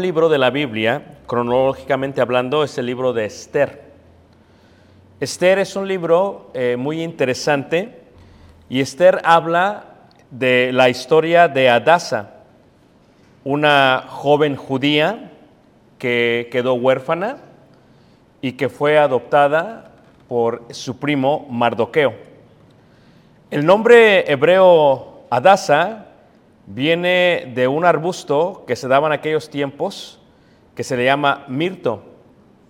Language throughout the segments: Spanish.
libro de la Biblia, cronológicamente hablando, es el libro de Esther. Esther es un libro eh, muy interesante y Esther habla de la historia de Adasa, una joven judía que quedó huérfana y que fue adoptada por su primo Mardoqueo. El nombre hebreo Adasa viene de un arbusto que se daba en aquellos tiempos que se le llama mirto.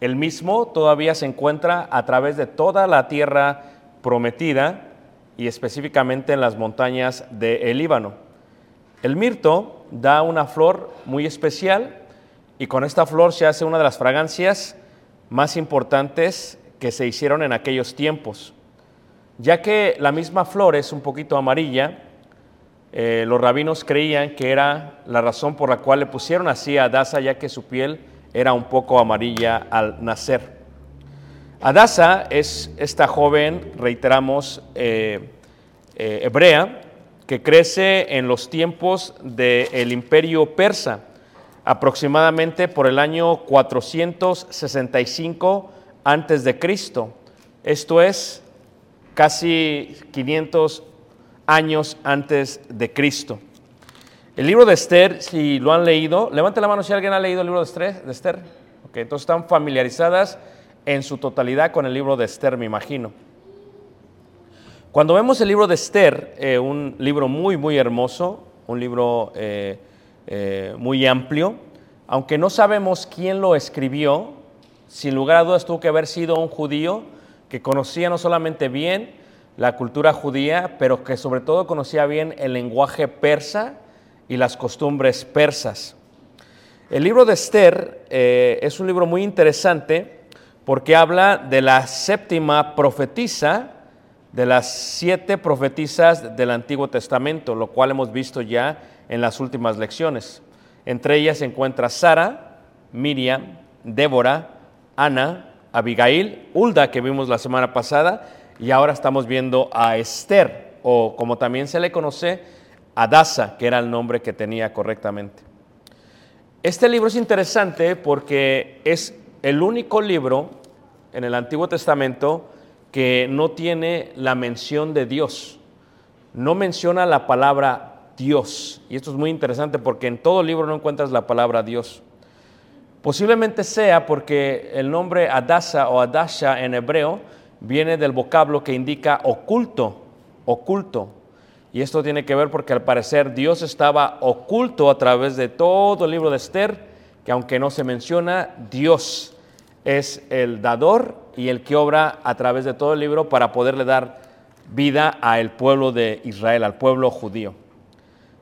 El mismo todavía se encuentra a través de toda la tierra prometida y específicamente en las montañas del Líbano. El mirto da una flor muy especial y con esta flor se hace una de las fragancias más importantes que se hicieron en aquellos tiempos. Ya que la misma flor es un poquito amarilla, eh, los rabinos creían que era la razón por la cual le pusieron así a Adasa, ya que su piel era un poco amarilla al nacer. Adasa es esta joven, reiteramos, eh, eh, hebrea, que crece en los tiempos del imperio persa, aproximadamente por el año 465 antes de Cristo. Esto es casi 500 años antes de Cristo. El libro de Esther, si lo han leído, levante la mano si alguien ha leído el libro de Esther. De Esther. Ok, entonces están familiarizadas en su totalidad con el libro de Esther, me imagino. Cuando vemos el libro de Esther, eh, un libro muy, muy hermoso, un libro eh, eh, muy amplio, aunque no sabemos quién lo escribió, sin lugar a dudas tuvo que haber sido un judío que conocía no solamente bien la cultura judía, pero que sobre todo conocía bien el lenguaje persa y las costumbres persas. El libro de Esther es un libro muy interesante porque habla de la séptima profetisa, de las siete profetisas del Antiguo Testamento, lo cual hemos visto ya en las últimas lecciones. Entre ellas se encuentra Sara, Miriam, Débora, Ana, Abigail, Hulda, que vimos la semana pasada, y ahora estamos viendo a Esther, o como también se le conoce, Adasa, que era el nombre que tenía correctamente. Este libro es interesante porque es el único libro en el Antiguo Testamento que no tiene la mención de Dios. No menciona la palabra Dios. Y esto es muy interesante porque en todo libro no encuentras la palabra Dios. Posiblemente sea porque el nombre Adasa o Adasha en hebreo viene del vocablo que indica oculto, oculto. Y esto tiene que ver porque al parecer Dios estaba oculto a través de todo el libro de Esther, que aunque no se menciona, Dios es el dador y el que obra a través de todo el libro para poderle dar vida al pueblo de Israel, al pueblo judío.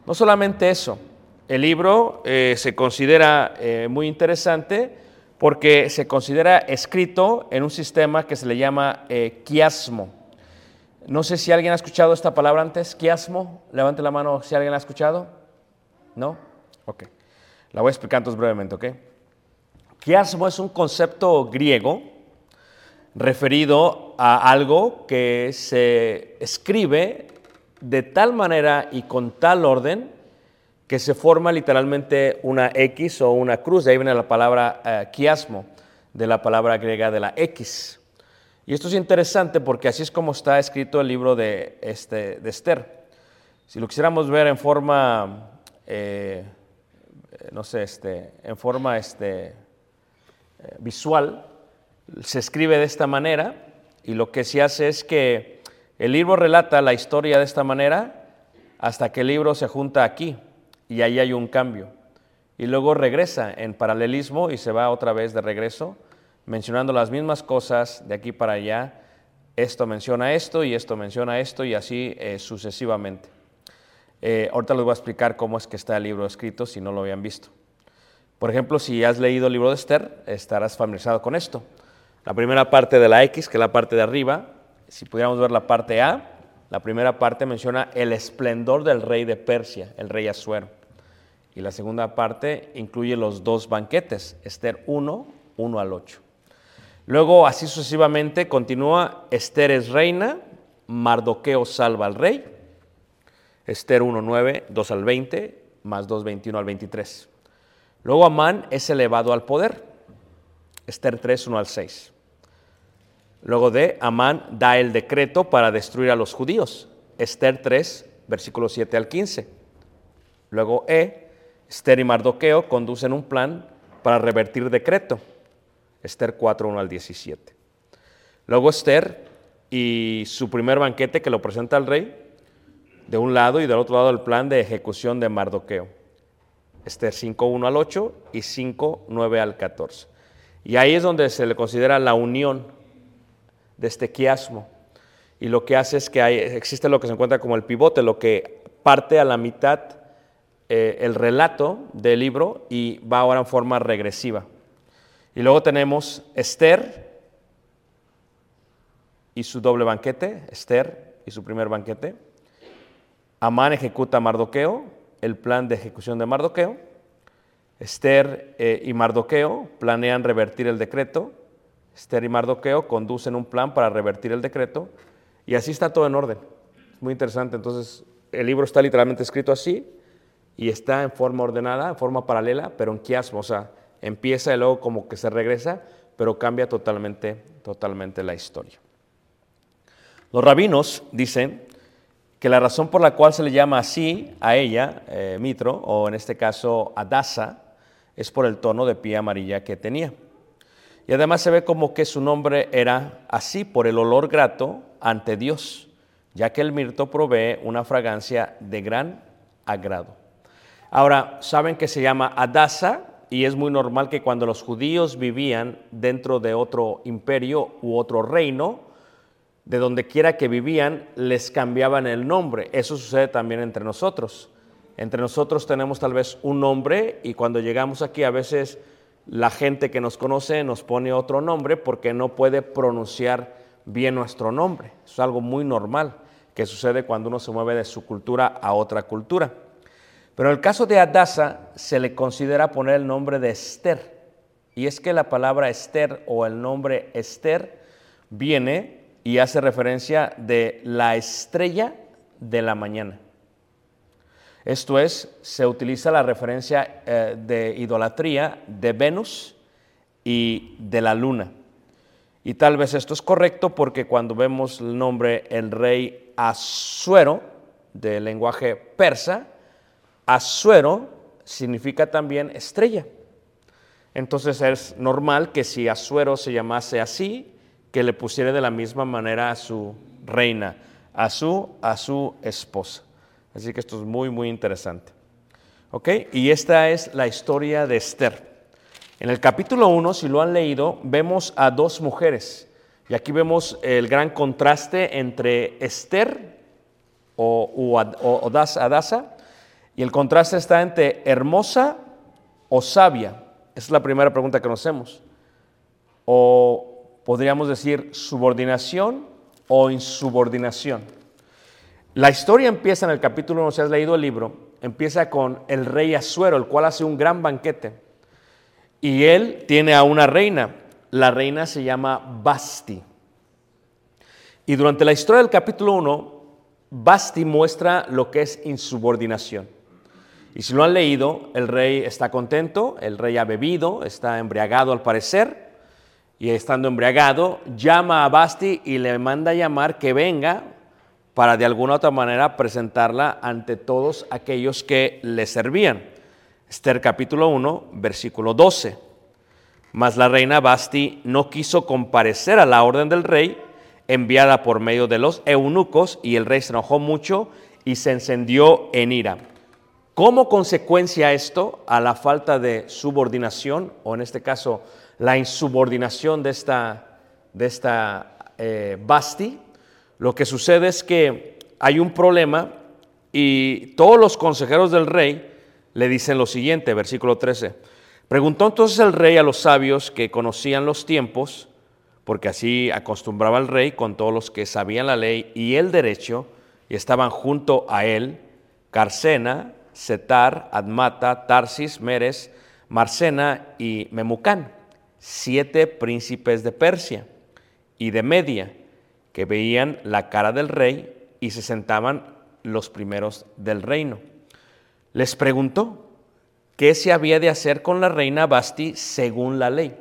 No solamente eso, El libro eh, se considera eh, muy interesante porque se considera escrito en un sistema que se le llama eh, quiasmo. No sé si alguien ha escuchado esta palabra antes, quiasmo. Levante la mano si alguien la ha escuchado. ¿No? Ok. La voy a explicar entonces brevemente, ¿ok? Quiasmo es un concepto griego referido a algo que se escribe de tal manera y con tal orden que se forma literalmente una X o una cruz. De ahí viene la palabra eh, quiasmo, de la palabra griega de la X. Y esto es interesante porque así es como está escrito el libro de, este, de Esther. Si lo quisiéramos ver en forma, eh, no sé, este, en forma este, eh, visual, se escribe de esta manera y lo que se hace es que el libro relata la historia de esta manera hasta que el libro se junta aquí y ahí hay un cambio. Y luego regresa en paralelismo y se va otra vez de regreso, mencionando las mismas cosas de aquí para allá. Esto menciona esto y esto menciona esto y así eh, sucesivamente. Eh, ahorita les voy a explicar cómo es que está el libro escrito si no lo habían visto. Por ejemplo, si has leído el libro de Esther, estarás familiarizado con esto. La primera parte de la X, que es la parte de arriba, si pudiéramos ver la parte A, la primera parte menciona el esplendor del rey de Persia, el rey Asuero. Y la segunda parte incluye los dos banquetes, Esther 1, 1 al 8. Luego, así sucesivamente, continúa, Esther es reina, Mardoqueo salva al rey, Esther 1, 9, 2 al 20, más 2, 21 al 23. Luego Amán es elevado al poder, Esther 3, 1 al 6. Luego de Amán da el decreto para destruir a los judíos, Esther 3, versículo 7 al 15. Luego E, Esther y Mardoqueo conducen un plan para revertir decreto. Esther 4, 1 al 17. Luego Esther y su primer banquete que lo presenta al rey, de un lado y del otro lado el plan de ejecución de Mardoqueo. Esther 5, 1 al 8 y 5, 9 al 14. Y ahí es donde se le considera la unión de este quiasmo. Y lo que hace es que hay, existe lo que se encuentra como el pivote, lo que parte a la mitad eh, el relato del libro y va ahora en forma regresiva. Y luego tenemos Esther y su doble banquete, Esther y su primer banquete. Amán ejecuta Mardoqueo, el plan de ejecución de Mardoqueo. Esther eh, y Mardoqueo planean revertir el decreto. Esther y Mardoqueo conducen un plan para revertir el decreto. Y así está todo en orden. muy interesante. Entonces, el libro está literalmente escrito así y está en forma ordenada, en forma paralela, pero en quiasmo, o sea, empieza y luego como que se regresa, pero cambia totalmente, totalmente la historia. Los rabinos dicen que la razón por la cual se le llama así a ella, eh, Mitro, o en este caso Adasa, es por el tono de pie amarilla que tenía. Y además se ve como que su nombre era así por el olor grato ante Dios, ya que el mirto provee una fragancia de gran agrado. Ahora, saben que se llama Adasa y es muy normal que cuando los judíos vivían dentro de otro imperio u otro reino, de donde quiera que vivían, les cambiaban el nombre. Eso sucede también entre nosotros. Entre nosotros tenemos tal vez un nombre y cuando llegamos aquí a veces la gente que nos conoce nos pone otro nombre porque no puede pronunciar bien nuestro nombre. es algo muy normal que sucede cuando uno se mueve de su cultura a otra cultura. Pero en el caso de Adasa se le considera poner el nombre de Esther. Y es que la palabra Esther o el nombre Esther viene y hace referencia de la estrella de la mañana. Esto es, se utiliza la referencia eh, de idolatría de Venus y de la luna. Y tal vez esto es correcto porque cuando vemos el nombre el rey Asuero, del lenguaje persa, Asuero significa también estrella. Entonces es normal que si Asuero se llamase así, que le pusiera de la misma manera a su reina, a su, a su esposa. Así que esto es muy, muy interesante. ¿Ok? Y esta es la historia de Esther. En el capítulo 1, si lo han leído, vemos a dos mujeres. Y aquí vemos el gran contraste entre Esther o, o, Adasa Y el contraste está entre hermosa o sabia. Esa es la primera pregunta que nos hacemos. O podríamos decir subordinación o insubordinación. La historia empieza en el capítulo 1, si has leído el libro, empieza con el rey Asuero, el cual hace un gran banquete. Y él tiene a una reina. La reina se llama Basti. Y durante la historia del capítulo 1, Basti muestra lo que es insubordinación. Y si lo han leído, el rey está contento, el rey ha bebido, está embriagado al parecer, y estando embriagado, llama a Basti y le manda llamar que venga para de alguna otra manera presentarla ante todos aquellos que le servían. Esther capítulo 1, versículo 12. Mas la reina Basti no quiso comparecer a la orden del rey enviada por medio de los eunucos y el rey se enojó mucho y se encendió en ira. Como consecuencia esto a la falta de subordinación, o en este caso la insubordinación de esta, de esta eh, Basti, lo que sucede es que hay un problema y todos los consejeros del rey le dicen lo siguiente, versículo 13. Preguntó entonces el rey a los sabios que conocían los tiempos, porque así acostumbraba el rey con todos los que sabían la ley y el derecho, y estaban junto a él, Carcena, Setar, Admata, Tarsis, Meres, Marcena y Memucán, siete príncipes de Persia y de Media, que veían la cara del rey y se sentaban los primeros del reino. Les preguntó qué se había de hacer con la reina Basti según la ley.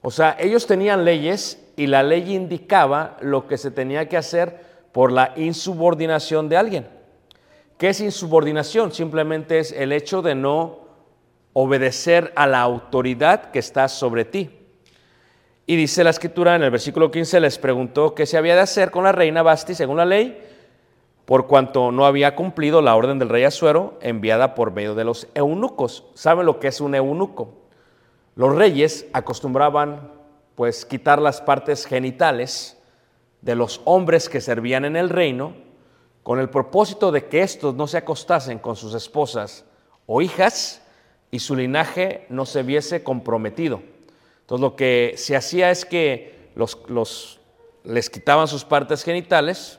O sea, ellos tenían leyes y la ley indicaba lo que se tenía que hacer por la insubordinación de alguien. ¿Qué es insubordinación? Simplemente es el hecho de no obedecer a la autoridad que está sobre ti. Y dice la escritura en el versículo 15, les preguntó qué se había de hacer con la reina Basti según la ley, por cuanto no había cumplido la orden del rey Asuero enviada por medio de los eunucos. ¿Saben lo que es un eunuco? Los reyes acostumbraban pues quitar las partes genitales de los hombres que servían en el reino con el propósito de que estos no se acostasen con sus esposas o hijas y su linaje no se viese comprometido. Entonces lo que se hacía es que los, les quitaban sus partes genitales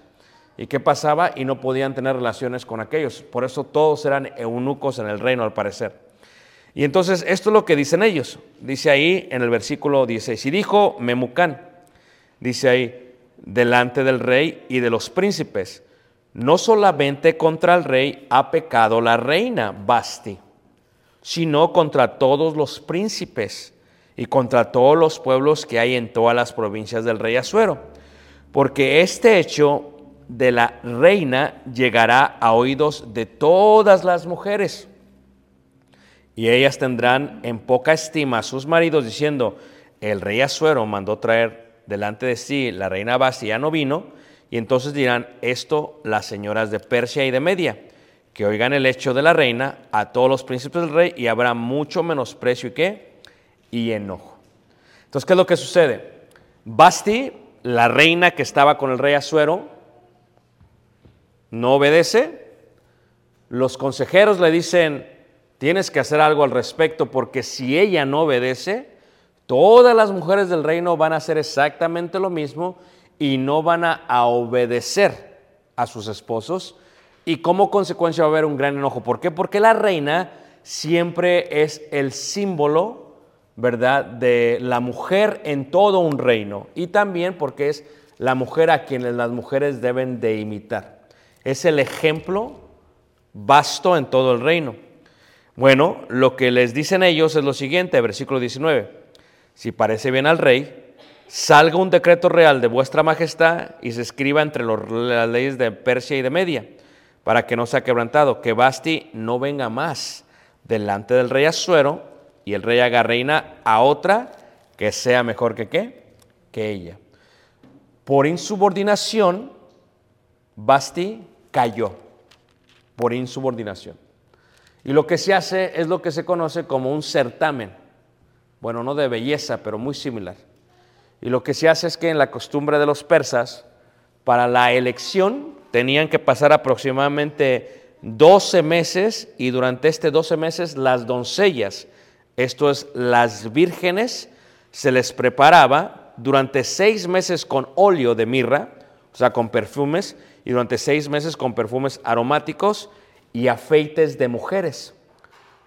y qué pasaba y no podían tener relaciones con aquellos. Por eso todos eran eunucos en el reino al parecer. Y entonces esto es lo que dicen ellos. Dice ahí en el versículo 16, y dijo Memucán, dice ahí, delante del rey y de los príncipes, no solamente contra el rey ha pecado la reina Basti, sino contra todos los príncipes y contra todos los pueblos que hay en todas las provincias del rey Asuero, porque este hecho de la reina llegará a oídos de todas las mujeres. Y ellas tendrán en poca estima a sus maridos diciendo, el rey Asuero mandó traer delante de sí la reina Basti, ya no vino, y entonces dirán esto las señoras de Persia y de Media, que oigan el hecho de la reina a todos los príncipes del rey y habrá mucho menosprecio y qué? Y enojo. Entonces, ¿qué es lo que sucede? Basti, la reina que estaba con el rey Asuero, no obedece. Los consejeros le dicen, Tienes que hacer algo al respecto porque si ella no obedece, todas las mujeres del reino van a hacer exactamente lo mismo y no van a, obedecer a sus esposos y como consecuencia va a haber un gran enojo. ¿Por qué? Porque la reina siempre es el símbolo, ¿verdad?, de la mujer en todo un reino y también porque es la mujer a quienes las mujeres deben de imitar. Es el ejemplo vasto en todo el reino. Bueno, lo que les dicen ellos es lo siguiente, versículo 19. Si parece bien al rey, salga un decreto real de vuestra majestad y se escriba entre las leyes de Persia y de Media, para que no sea quebrantado, que Basti no venga más delante del rey Asuero y el rey haga reina a otra que sea mejor que qué, que ella. Por insubordinación, Basti cayó, por insubordinación. Y lo que se hace es lo que se conoce como un certamen. Bueno, no de belleza, pero muy similar. Y lo que se hace es que en la costumbre de los persas, para la elección tenían que pasar aproximadamente 12 meses y durante este 12 meses las doncellas, esto es las vírgenes, se les preparaba durante seis meses con óleo de mirra, o sea, con perfumes, y durante seis meses con perfumes aromáticos y afeites de mujeres,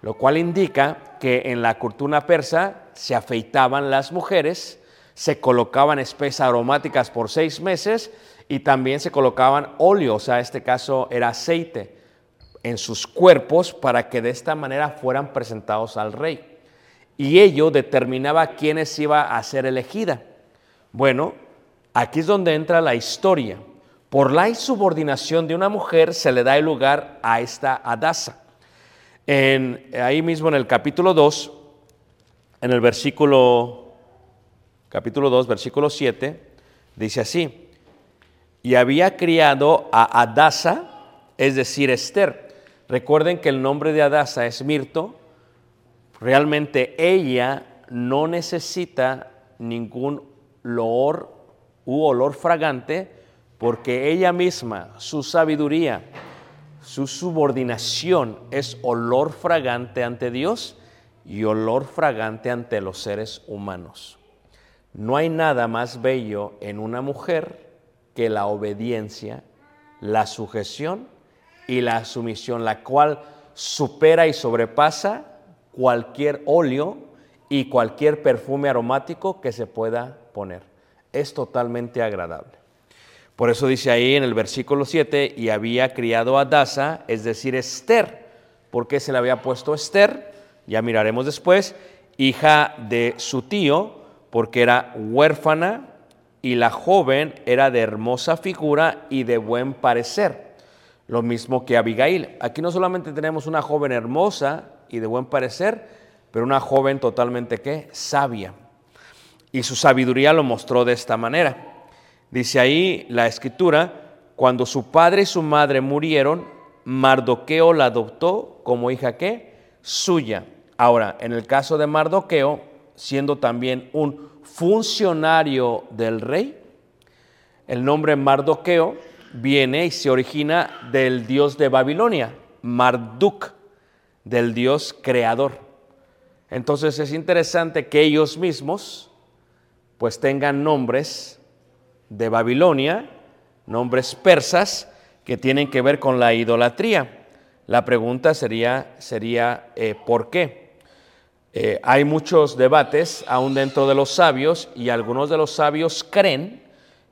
lo cual indica que en la cultura persa se afeitaban las mujeres, se colocaban espesas aromáticas por seis meses y también se colocaban óleo, o sea, en este caso era aceite, en sus cuerpos para que de esta manera fueran presentados al rey. Y ello determinaba quiénes iba a ser elegida. Bueno, aquí es donde entra la historia. Por la insubordinación de una mujer se le da el lugar a esta Adasa. En, ahí mismo en el capítulo 2, en el versículo, capítulo 2, versículo 7, dice así, y había criado a Adasa, es decir, Esther. Recuerden que el nombre de Adasa es Mirto. Realmente ella no necesita ningún loor u olor fragante porque ella misma, su sabiduría, su subordinación es olor fragante ante Dios y olor fragante ante los seres humanos. No hay nada más bello en una mujer que la obediencia, la sujeción y la sumisión, la cual supera y sobrepasa cualquier óleo y cualquier perfume aromático que se pueda poner. Es totalmente agradable. Por eso dice ahí en el versículo 7, y había criado a Dasa, es decir, Esther. ¿Por qué se le había puesto Esther? Ya miraremos después. Hija de su tío, porque era huérfana y la joven era de hermosa figura y de buen parecer, lo mismo que Abigail. Aquí no solamente tenemos una joven hermosa y de buen parecer, pero una joven totalmente ¿qué? sabia. Y su sabiduría lo mostró de esta manera. Dice ahí la escritura, cuando su padre y su madre murieron, Mardoqueo la adoptó como hija ¿qué? suya. Ahora, en el caso de Mardoqueo, siendo también un funcionario del rey. El nombre Mardoqueo viene y se origina del dios de Babilonia, Marduk, del dios creador. Entonces es interesante que ellos mismos pues tengan nombres de Babilonia, nombres persas que tienen que ver con la idolatría. La pregunta sería, sería eh, ¿por qué? Eh, hay muchos debates aún dentro de los sabios y algunos de los sabios creen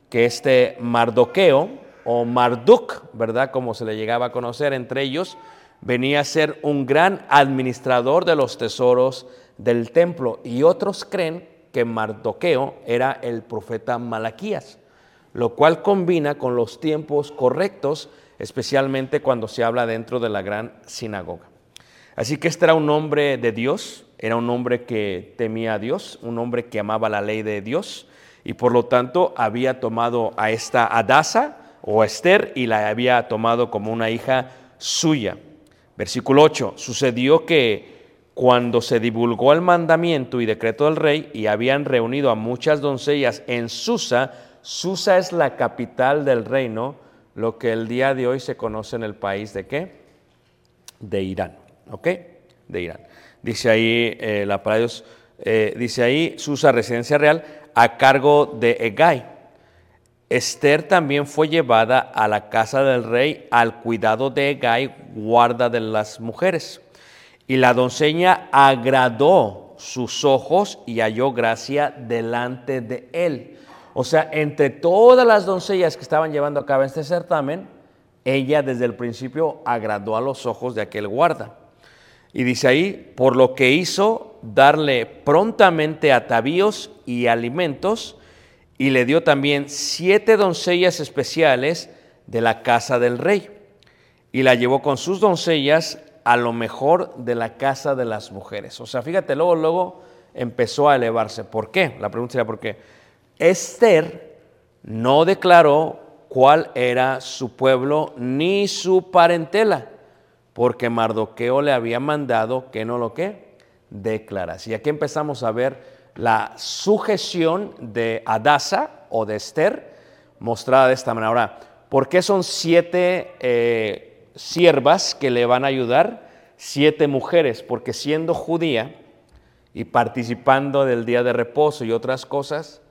que este Mardoqueo o Marduk, ¿verdad? Como se le llegaba a conocer entre ellos, venía a ser un gran administrador de los tesoros del templo y otros creen que Mardoqueo era el profeta Malaquías, lo cual combina con los tiempos correctos, especialmente cuando se habla dentro de la gran sinagoga. Así que este era un hombre de Dios, era un hombre que temía a Dios, un hombre que amaba la ley de Dios y por lo tanto había tomado a esta Adasa o Esther y la había tomado como una hija suya. Versículo 8, sucedió que cuando se divulgó el mandamiento y decreto del rey y habían reunido a muchas doncellas en Susa, Susa es la capital del reino, lo que el día de hoy se conoce en el país de qué? De Irán. ¿ok? De Irán. Dice ahí eh, la palabra eh, dice ahí Susa, residencia real, a cargo de Egay. Esther también fue llevada a la casa del rey al cuidado de Egay, guarda de las mujeres. Y la doncella agradó sus ojos y halló gracia delante de él. O sea, entre todas las doncellas que estaban llevando a cabo este certamen, ella desde el principio agradó a los ojos de aquel guarda. Y dice ahí, por lo que hizo darle prontamente atavíos y alimentos, y le dio también siete doncellas especiales de la casa del rey, y la llevó con sus doncellas a lo mejor de la casa de las mujeres. O sea, fíjate, luego, luego empezó a elevarse. ¿Por qué? La pregunta sería, ¿por qué? Esther no declaró cuál era su pueblo ni su parentela porque Mardoqueo le había mandado que no lo que declarase. Y aquí empezamos a ver la sujeción de Adasa o de Esther mostrada de esta manera. Ahora, ¿por qué son siete eh, siervas que le van a ayudar, siete mujeres, porque siendo judía y participando del día de reposo y otras cosas,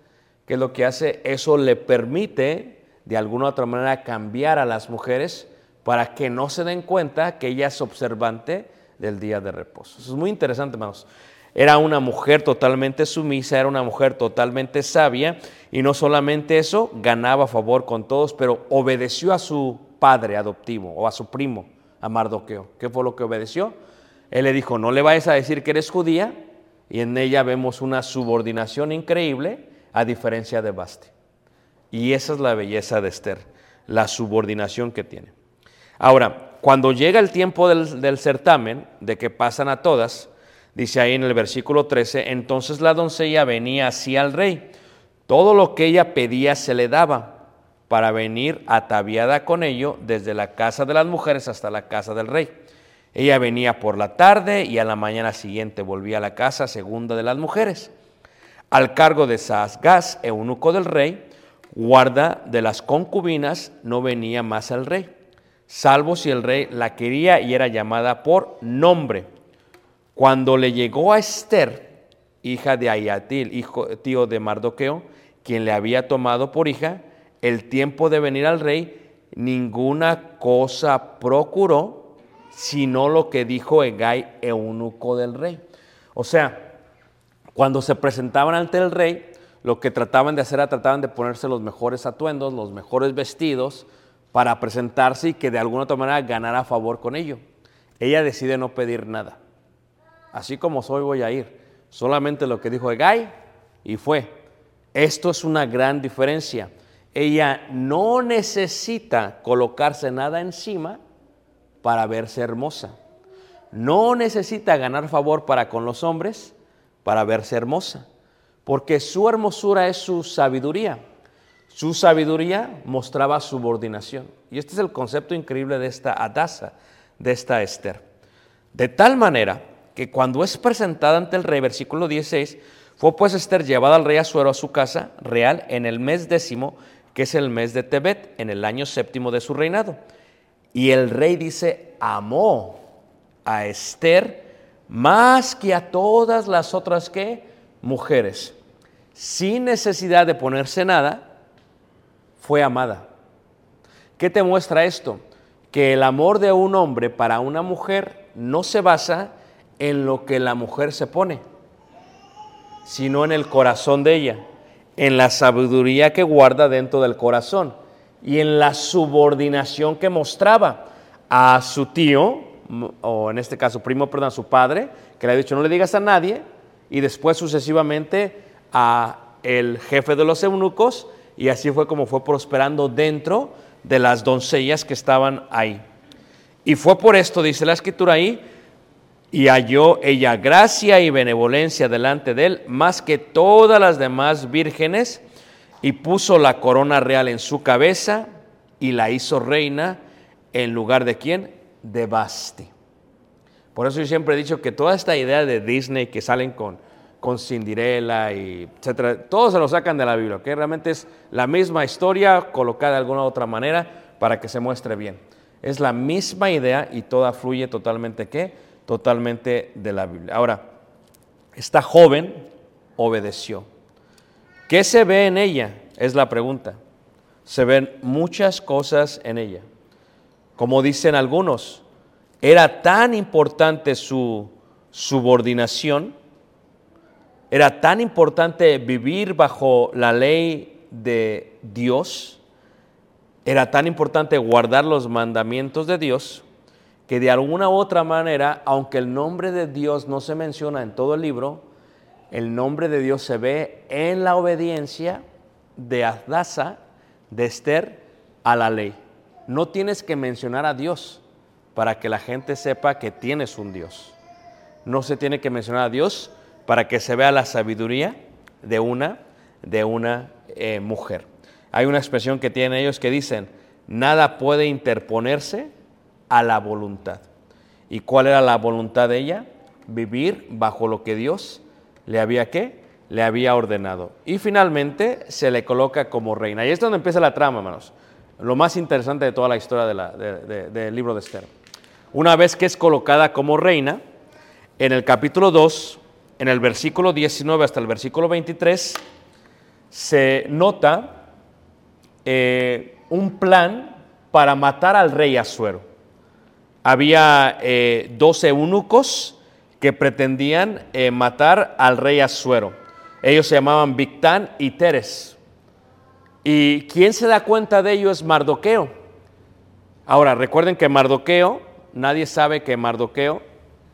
¿qué es lo que hace? Eso le permite de alguna u otra manera cambiar a las mujeres para que no se den cuenta que ella es observante del día de reposo. Eso es muy interesante, hermanos. Era una mujer totalmente sumisa, era una mujer totalmente sabia y no solamente eso, ganaba favor con todos, pero obedeció a su padre adoptivo o a su primo, a Mardoqueo. ¿Qué fue lo que obedeció? Él le dijo, no le vayas a decir que eres judía y en ella vemos una subordinación increíble a diferencia de Baste. Y esa es la belleza de Esther, la subordinación que tiene. Ahora, cuando llega el tiempo del, certamen, de que pasan a todas, Dice ahí en el versículo 13, entonces la doncella venía así al rey. Todo lo que ella pedía se le daba para venir ataviada con ello desde la casa de las mujeres hasta la casa del rey. Ella venía por la tarde y a la mañana siguiente volvía a la casa segunda de las mujeres. Al cargo de Saasgaz, eunuco del rey, guarda de las concubinas, no venía más al rey, salvo si el rey la quería y era llamada por nombre cuando le llegó a Esther, hija de Ayatil, tío de Mardoqueo, quien le había tomado por hija, el tiempo de venir al rey, ninguna cosa procuró, sino lo que dijo Egay, eunuco del rey. O sea, cuando se presentaban ante el rey, lo que trataban de hacer era trataban de ponerse los mejores atuendos, los mejores vestidos, para presentarse y que de alguna otra manera ganara favor con ello. Ella decide no pedir nada así como soy voy a ir. Solamente lo que dijo Egay y fue. Esto es una gran diferencia. Ella no necesita colocarse nada encima para verse hermosa. No necesita ganar favor para con los hombres para verse hermosa, porque su hermosura es su sabiduría. Su sabiduría mostraba subordinación. Y este es el concepto increíble de esta Adasa, de esta Esther. De tal manera que cuando es presentada ante el rey, versículo 16, fue pues Esther llevada al rey Asuero a su casa real en el mes décimo, que es el mes de Tebet, en el año séptimo de su reinado. Y el rey dice, amó a Esther más que a todas las otras que mujeres, sin necesidad de ponerse nada, fue amada. ¿Qué te muestra esto? Que el amor de un hombre para una mujer no se basa en lo que la mujer se pone, sino en el corazón de ella, en la sabiduría que guarda dentro del corazón y en la subordinación que mostraba a su tío, o en este caso primo, perdón, a su padre, que le ha dicho no le digas a nadie, y después sucesivamente a el jefe de los eunucos, y así fue como fue prosperando dentro de las doncellas que estaban ahí. Y fue por esto, dice la escritura ahí, y halló ella gracia y benevolencia delante de él, más que todas las demás vírgenes, y puso la corona real en su cabeza y la hizo reina en lugar de quién? De Basti. Por eso yo siempre he dicho que toda esta idea de Disney que salen con, con Cinderella y etcétera, todos se lo sacan de la Biblia, que realmente es la misma historia colocada de alguna otra manera para que se muestre bien. Es la misma idea y toda fluye totalmente ¿qué? totalmente de la Biblia. Ahora, esta joven obedeció. ¿Qué se ve en ella? Es la pregunta. Se ven muchas cosas en ella. Como dicen algunos, era tan importante su subordinación, era tan importante vivir bajo la ley de Dios, era tan importante guardar los mandamientos de Dios, que de alguna u otra manera, aunque el nombre de Dios no se menciona en todo el libro, el nombre de Dios se ve en la obediencia de Adasa, de Esther, a la ley. No tienes que mencionar a Dios para que la gente sepa que tienes un Dios. No se tiene que mencionar a Dios para que se vea la sabiduría de una, de una eh, mujer. Hay una expresión que tienen ellos que dicen, nada puede interponerse a la voluntad. ¿Y cuál era la voluntad de ella? Vivir bajo lo que Dios le había qué? Le había ordenado. Y finalmente se le coloca como reina. Y es donde empieza la trama, hermanos. lo más interesante de toda la historia del libro de Esther. Una vez que es colocada como reina, en el capítulo 2, en el versículo 19 hasta el versículo 23, se nota eh, un plan para matar al rey Asuero. Había eh, 12 eunucos que pretendían eh, matar al rey Asuero. Ellos se llamaban Victán y Teres. Y quien se da cuenta de ello es Mardoqueo. Ahora, recuerden que Mardoqueo, nadie sabe que Mardoqueo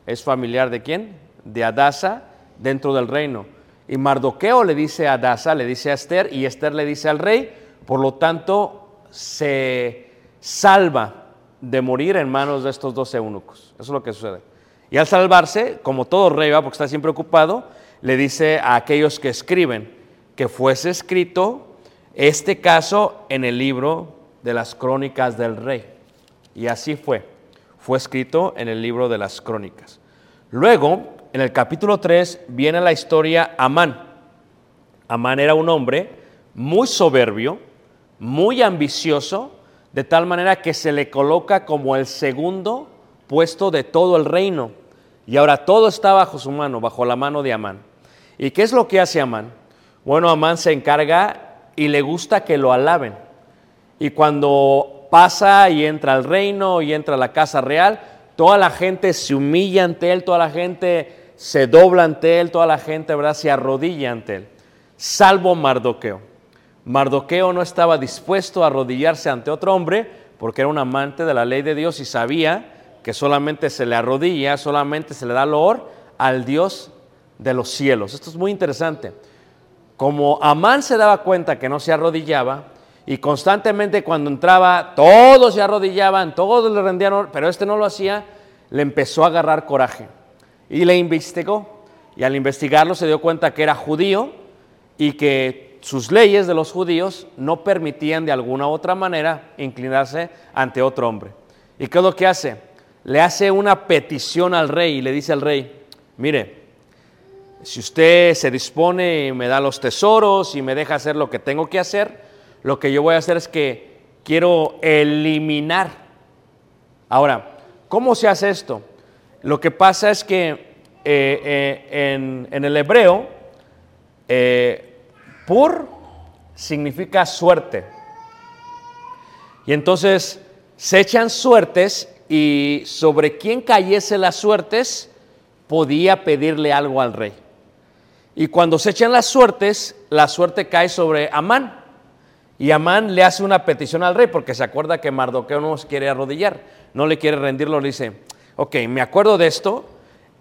es familiar de quién? De Adasa dentro del reino. Y Mardoqueo le dice a Adasa, le dice a Esther, y Esther le dice al rey, por lo tanto se salva de morir en manos de estos dos eunucos. Eso es lo que sucede. Y al salvarse, como todo rey, ¿va? porque está siempre ocupado, le dice a aquellos que escriben que fuese escrito este caso en el libro de las crónicas del rey. Y así fue. Fue escrito en el libro de las crónicas. Luego, en el capítulo 3, viene la historia Amán. Amán era un hombre muy soberbio, muy ambicioso, de tal manera que se le coloca como el segundo puesto de todo el reino. Y ahora todo está bajo su mano, bajo la mano de Amán. ¿Y qué es lo que hace Amán? Bueno, Amán se encarga y le gusta que lo alaben. Y cuando pasa y entra al reino y entra a la casa real, toda la gente se humilla ante él, toda la gente se dobla ante él, toda la gente, ¿verdad?, se arrodilla ante él, salvo Mardoqueo. Mardoqueo no estaba dispuesto a arrodillarse ante otro hombre porque era un amante de la ley de Dios y sabía que solamente se le arrodilla, solamente se le da loor al Dios de los cielos. Esto es muy interesante. Como Amán se daba cuenta que no se arrodillaba y constantemente cuando entraba todos se arrodillaban, todos le rendían, pero este no lo hacía, le empezó a agarrar coraje y le investigó. Y al investigarlo se dio cuenta que era judío y que sus leyes de los judíos no permitían de alguna u otra manera inclinarse ante otro hombre. ¿Y qué es lo que hace? Le hace una petición al rey y le dice al rey, mire, si usted se dispone y me da los tesoros y me deja hacer lo que tengo que hacer, lo que yo voy a hacer es que quiero eliminar. Ahora, ¿cómo se hace esto? Lo que pasa es que eh, eh, en, el hebreo, eh, pur significa suerte. Y entonces se echan suertes y sobre quién cayese las suertes podía pedirle algo al rey. Y cuando se echan las suertes, la suerte cae sobre Amán. Y Amán le hace una petición al rey porque se acuerda que Mardoqueo no se quiere arrodillar, no le quiere rendirlo, le dice, ok, me acuerdo de esto,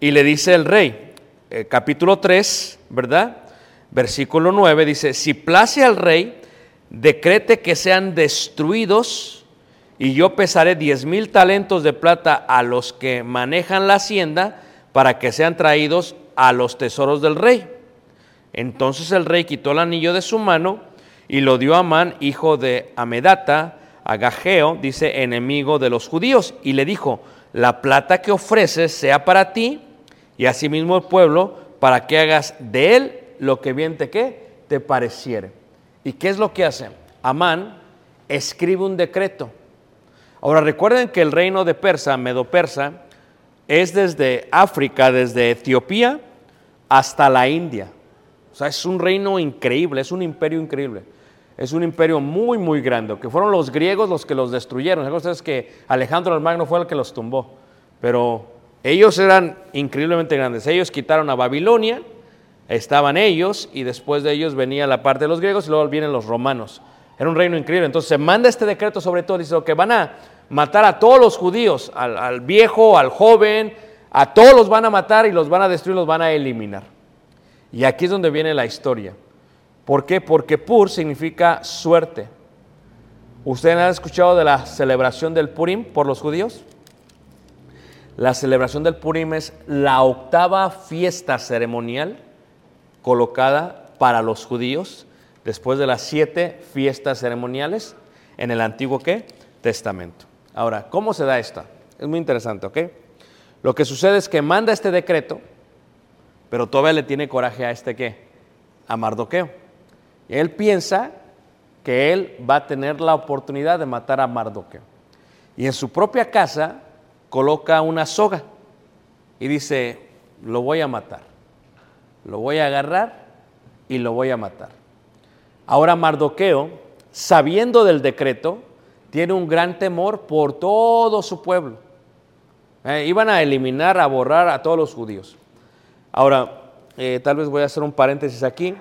y le dice el rey, eh, capítulo 3, ¿verdad? Versículo 9 dice, si place al rey, decrete que sean destruidos y yo pesaré diez mil talentos de plata a los que manejan la hacienda para que sean traídos a los tesoros del rey. Entonces el rey quitó el anillo de su mano y lo dio a Amán, hijo de Amedata, a Gageo, dice, enemigo de los judíos, y le dijo, la plata que ofreces sea para ti y asimismo el pueblo, para que hagas de él lo que bien te, ¿qué? te pareciere. ¿Y qué es lo que hace? Amán escribe un decreto. Ahora recuerden que el reino de Persa, Medo-Persa, es desde África, desde Etiopía hasta la India. O sea, es un reino increíble, es un imperio increíble. Es un imperio muy, muy grande, que fueron los griegos los que los destruyeron. ¿Saben ustedes que Alejandro el Magno fue el que los tumbó? Pero ellos eran increíblemente grandes. Ellos quitaron a Babilonia, estaban ellos, y después de ellos venía la parte de los griegos y luego vienen los romanos. Era un reino increíble. Entonces se manda este decreto sobre todo, dice que van a matar a todos los judíos, al, al viejo, al joven, a todos los van a matar y los van a destruir, los van a eliminar. Y aquí es donde viene la historia. ¿Por qué? Porque Pur significa suerte. ¿Ustedes han escuchado de la celebración del Purim por los judíos? La celebración del Purim es la octava fiesta ceremonial colocada para los judíos después de las siete fiestas ceremoniales en el Antiguo ¿qué? Testamento. Ahora, ¿cómo se da esta? Es muy interesante, ¿ok? Lo que sucede es que manda este decreto, pero todavía le tiene coraje a este qué? A Mardoqueo. Él piensa que él va a tener la oportunidad de matar a Mardoqueo. Y en su propia casa coloca una soga y dice, lo voy a matar, lo voy a agarrar y lo voy a matar. Ahora Mardoqueo, sabiendo del decreto, tiene un gran temor por todo su pueblo. Eh, iban a eliminar, a borrar a todos los judíos. Ahora, eh, tal vez voy a hacer un paréntesis aquí.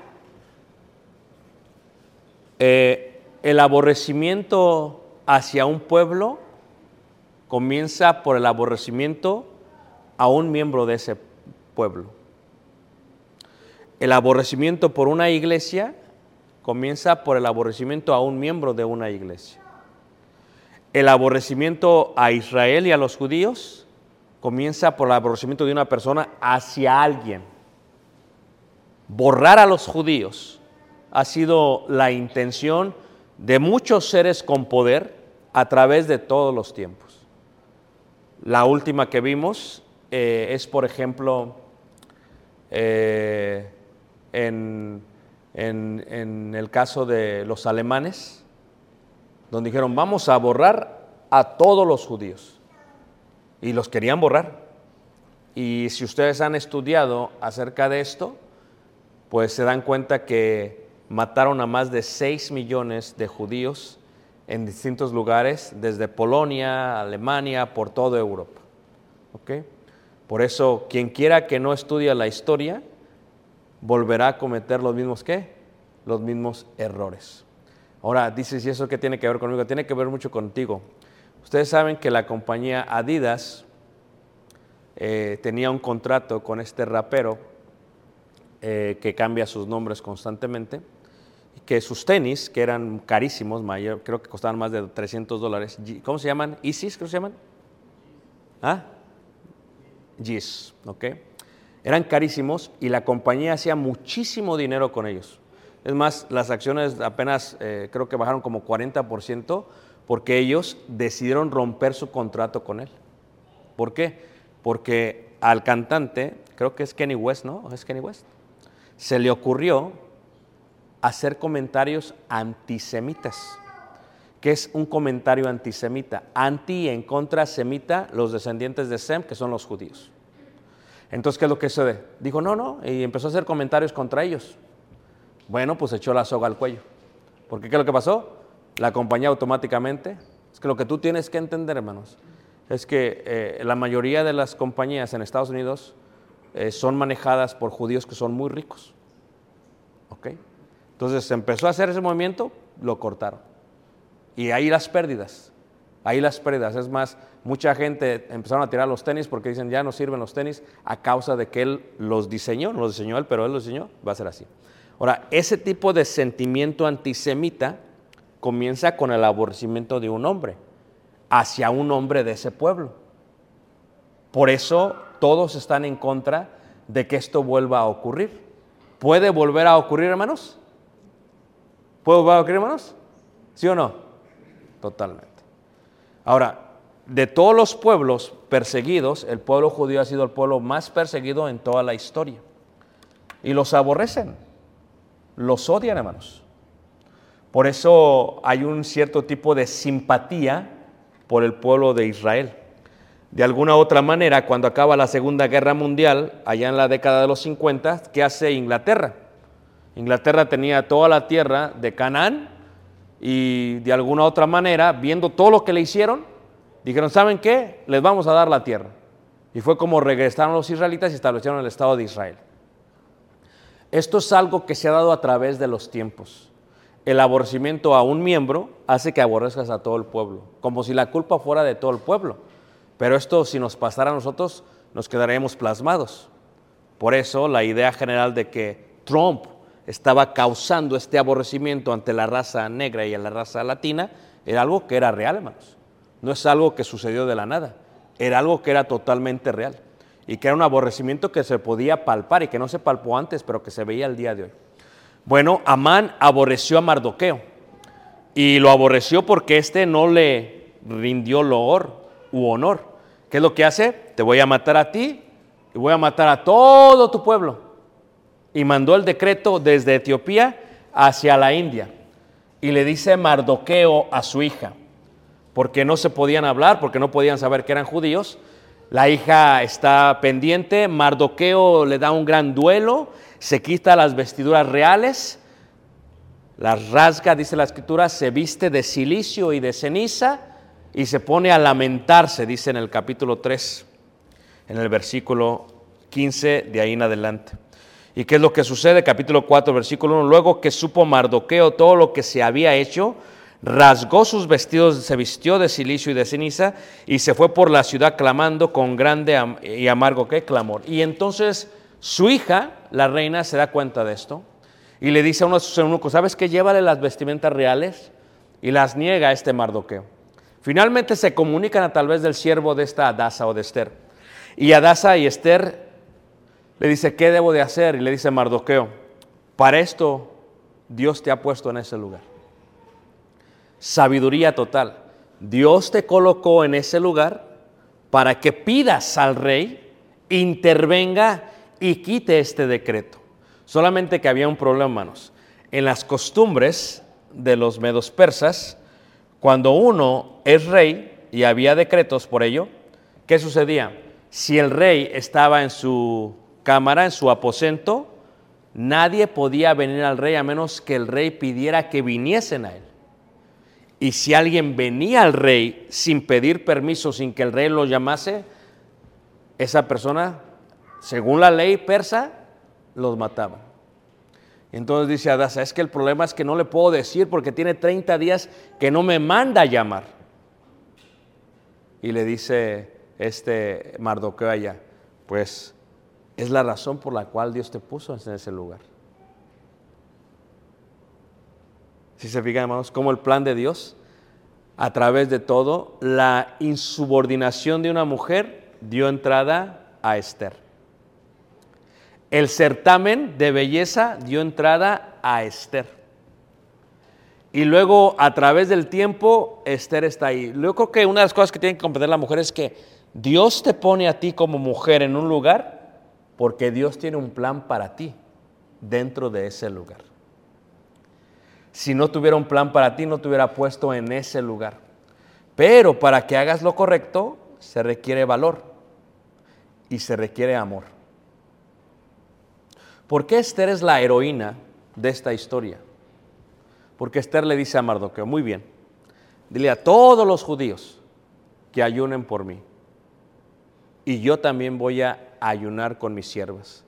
Eh, el aborrecimiento hacia un pueblo comienza por el aborrecimiento a un miembro de ese pueblo. El aborrecimiento por una iglesia comienza por el aborrecimiento a un miembro de una iglesia. El aborrecimiento a Israel y a los judíos comienza por el aborrecimiento de una persona hacia alguien. Borrar a los judíos ha sido la intención de muchos seres con poder a través de todos los tiempos. La última que vimos eh, es, por ejemplo, eh, en, en el caso de los alemanes, donde dijeron, vamos a borrar a todos los judíos. Y los querían borrar. Y si ustedes han estudiado acerca de esto, pues se dan cuenta que mataron a más de 6 millones de judíos en distintos lugares, desde Polonia, Alemania, por toda Europa. Por eso, quien quiera que no estudie la historia, volverá a cometer los mismos qué? Los mismos errores. Ahora, dices, ¿y eso qué tiene que ver conmigo? Tiene que ver mucho contigo. Ustedes saben que la compañía Adidas eh, tenía un contrato con este rapero eh, que cambia sus nombres constantemente que sus tenis, que eran carísimos, mayor, creo que costaban más de 300 dólares, ¿cómo se llaman? ¿Isis creo que se llaman? ¿Ah? Gis, ¿ok? Eran carísimos y la compañía hacía muchísimo dinero con ellos. Es más, las acciones apenas eh, creo que bajaron como 40% porque ellos decidieron romper su contrato con él. ¿Por qué? Porque al cantante, creo que es Kenny West, ¿no? ¿Es Kenny West? Se le ocurrió hacer comentarios antisemitas. ¿Qué es un comentario antisemita? Anti en contra semita, los descendientes de Sem, que son los judíos. Entonces, ¿qué es lo que sucede? Dijo, no, no, y empezó a hacer comentarios contra ellos. Bueno, pues echó la soga al cuello. Porque ¿qué es lo que pasó? La compañía automáticamente, es que lo que tú tienes que entender, hermanos, es que eh, la mayoría de las compañías en Estados Unidos eh, son manejadas por judíos que son muy ricos. ¿Ok? Entonces empezó a hacer ese movimiento, lo cortaron. Y ahí las pérdidas, ahí las pérdidas. Es más, mucha gente empezaron a tirar los tenis porque dicen ya no sirven los tenis a causa de que él los diseñó, no los diseñó él, pero él los diseñó, va a ser así. Ahora, ese tipo de sentimiento antisemita comienza con el aborrecimiento de un hombre hacia un hombre de ese pueblo. Por eso todos están en contra de que esto vuelva a ocurrir. ¿Puede volver a ocurrir, hermanos? ¿Puedo volver hermanos? ¿Sí o no? Totalmente. Ahora, de todos los pueblos perseguidos, el pueblo judío ha sido el pueblo más perseguido en toda la historia. Y los aborrecen, los odian, hermanos. Por eso hay un cierto tipo de simpatía por el pueblo de Israel. De alguna otra manera, cuando acaba la Segunda Guerra Mundial, allá en la década de los 50, ¿qué hace Inglaterra? Inglaterra tenía toda la tierra de Canaán y de alguna otra manera, viendo todo lo que le hicieron, dijeron, ¿saben qué? Les vamos a dar la tierra. Y fue como regresaron los israelitas y establecieron el Estado de Israel. Esto es algo que se ha dado a través de los tiempos. El aborrecimiento a un miembro hace que aborrezcas a todo el pueblo, como si la culpa fuera de todo el pueblo. Pero esto si nos pasara a nosotros, nos quedaremos plasmados. Por eso la idea general de que Trump estaba causando este aborrecimiento ante la raza negra y a la raza latina, era algo que era real, hermanos. No es algo que sucedió de la nada, era algo que era totalmente real y que era un aborrecimiento que se podía palpar y que no se palpó antes, pero que se veía el día de hoy. Bueno, Amán aborreció a Mardoqueo y lo aborreció porque éste no le rindió loor u honor. ¿Qué es lo que hace? Te voy a matar a ti y voy a matar a todo tu pueblo y mandó el decreto desde Etiopía hacia la India. y le dice Mardoqueo a su hija, porque no se podían hablar, porque no podían saber que eran judíos. La hija está pendiente, Mardoqueo le da un gran duelo, se quita las vestiduras reales, las rasga, dice la escritura, se viste de silicio y de ceniza y se pone a lamentarse, dice en el capítulo 3, en el versículo 15 de ahí en adelante. ¿Y qué es lo que sucede? Capítulo 4, versículo 1. Luego que supo Mardoqueo todo lo que se había hecho, rasgó sus vestidos, se vistió de silicio y de ceniza y se fue por la ciudad clamando con grande y amargo ¿qué? clamor. Y entonces su hija, la reina, se da cuenta de esto y le dice a uno de sus eunucos, ¿sabes qué? Llévale las vestimentas reales y las niega este Mardoqueo. Finalmente se comunican a tal vez del siervo de esta Adasa o de Esther. Y Adasa y Esther le dice, ¿qué debo de hacer? Y le dice Mardoqueo, para esto Dios te ha puesto en ese lugar. Sabiduría total. Dios te colocó en ese lugar para que pidas al rey, intervenga y quite este decreto. Solamente que había un problema, hermanos. En las costumbres de los medos persas, cuando uno es rey y había decretos por ello, ¿qué sucedía? Si el rey estaba en su cámara, en su aposento, nadie podía venir al rey a menos que el rey pidiera que viniesen a él. Y si alguien venía al rey sin pedir permiso, sin que el rey lo llamase, esa persona, según la ley persa, los mataba. Entonces dice Adasa, es que el problema es que no le puedo decir porque tiene 30 días que no me manda a llamar. Y le dice este Mardoqueo allá, pues es la razón por la cual Dios te puso en ese lugar. Si se fijan, hermanos, como el plan de Dios, a través de todo, la insubordinación de una mujer dio entrada a Esther. El certamen de belleza dio entrada a Esther. Y luego, a través del tiempo, Esther está ahí. Yo creo que una de las cosas que tiene que comprender la mujer es que Dios te pone a ti como mujer en un lugar porque Dios tiene un plan para ti dentro de ese lugar. Si no tuviera un plan para ti, no te hubiera puesto en ese lugar. Pero para que hagas lo correcto, se requiere valor y se requiere amor. ¿Por qué Esther es la heroína de esta historia? Porque Esther le dice a Mardoqueo, muy bien, dile a todos los judíos que ayunen por mí. Y yo también voy a ayunar con mis siervas.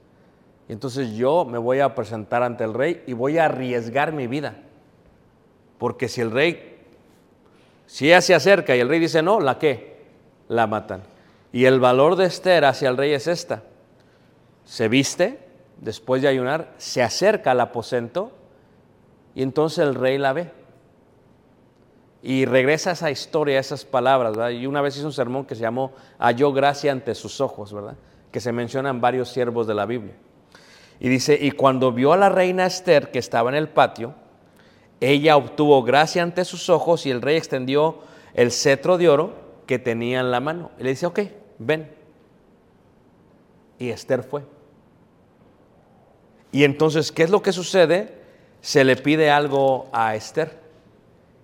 Y entonces yo me voy a presentar ante el rey y voy a arriesgar mi vida. Porque si el rey, si ella se acerca y el rey dice no, ¿la qué? La matan. Y el valor de Esther hacia el rey es esta. Se viste, después de ayunar, se acerca al aposento y entonces el rey la ve. Y regresa esa historia, esas palabras, ¿verdad? Y una vez hizo un sermón que se llamó Halló gracia ante sus ojos, ¿verdad? Que se mencionan varios siervos de la Biblia. Y dice, y cuando vio a la reina Esther que estaba en el patio, ella obtuvo gracia ante sus ojos y el rey extendió el cetro de oro que tenía en la mano. Y le dice, ok, ven. Y Esther fue. Y entonces, ¿qué es lo que sucede? Se le pide algo a Esther.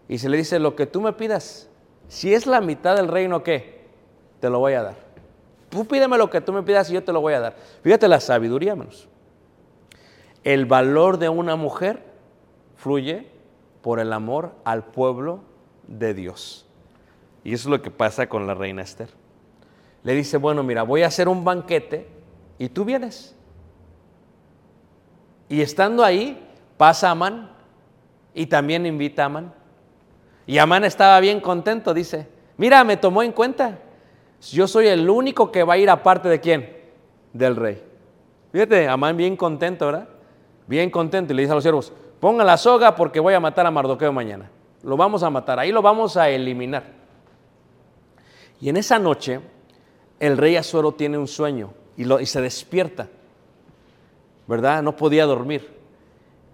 Y se le dice, lo que tú me pidas, si es la mitad del reino, ¿qué? Te lo voy a dar. Tú pídeme lo que tú me pidas y yo te lo voy a dar. Fíjate la sabiduría, hermanos. El valor de una mujer fluye por el amor al pueblo de Dios. Y eso es lo que pasa con la reina Esther. Le dice, bueno, mira, voy a hacer un banquete y tú vienes. Y estando ahí, pasa Amán y también invita a Amán. Y Amán estaba bien contento, dice, mira, me tomó en cuenta. Yo soy el único que va a ir aparte de quién? Del rey. Fíjate, Amán bien contento, ¿verdad? Bien contento. Y le dice a los siervos, pongan la soga porque voy a matar a Mardoqueo mañana. Lo vamos a matar, ahí lo vamos a eliminar. Y en esa noche, el rey Azuero tiene un sueño y, y se despierta, ¿verdad? No podía dormir.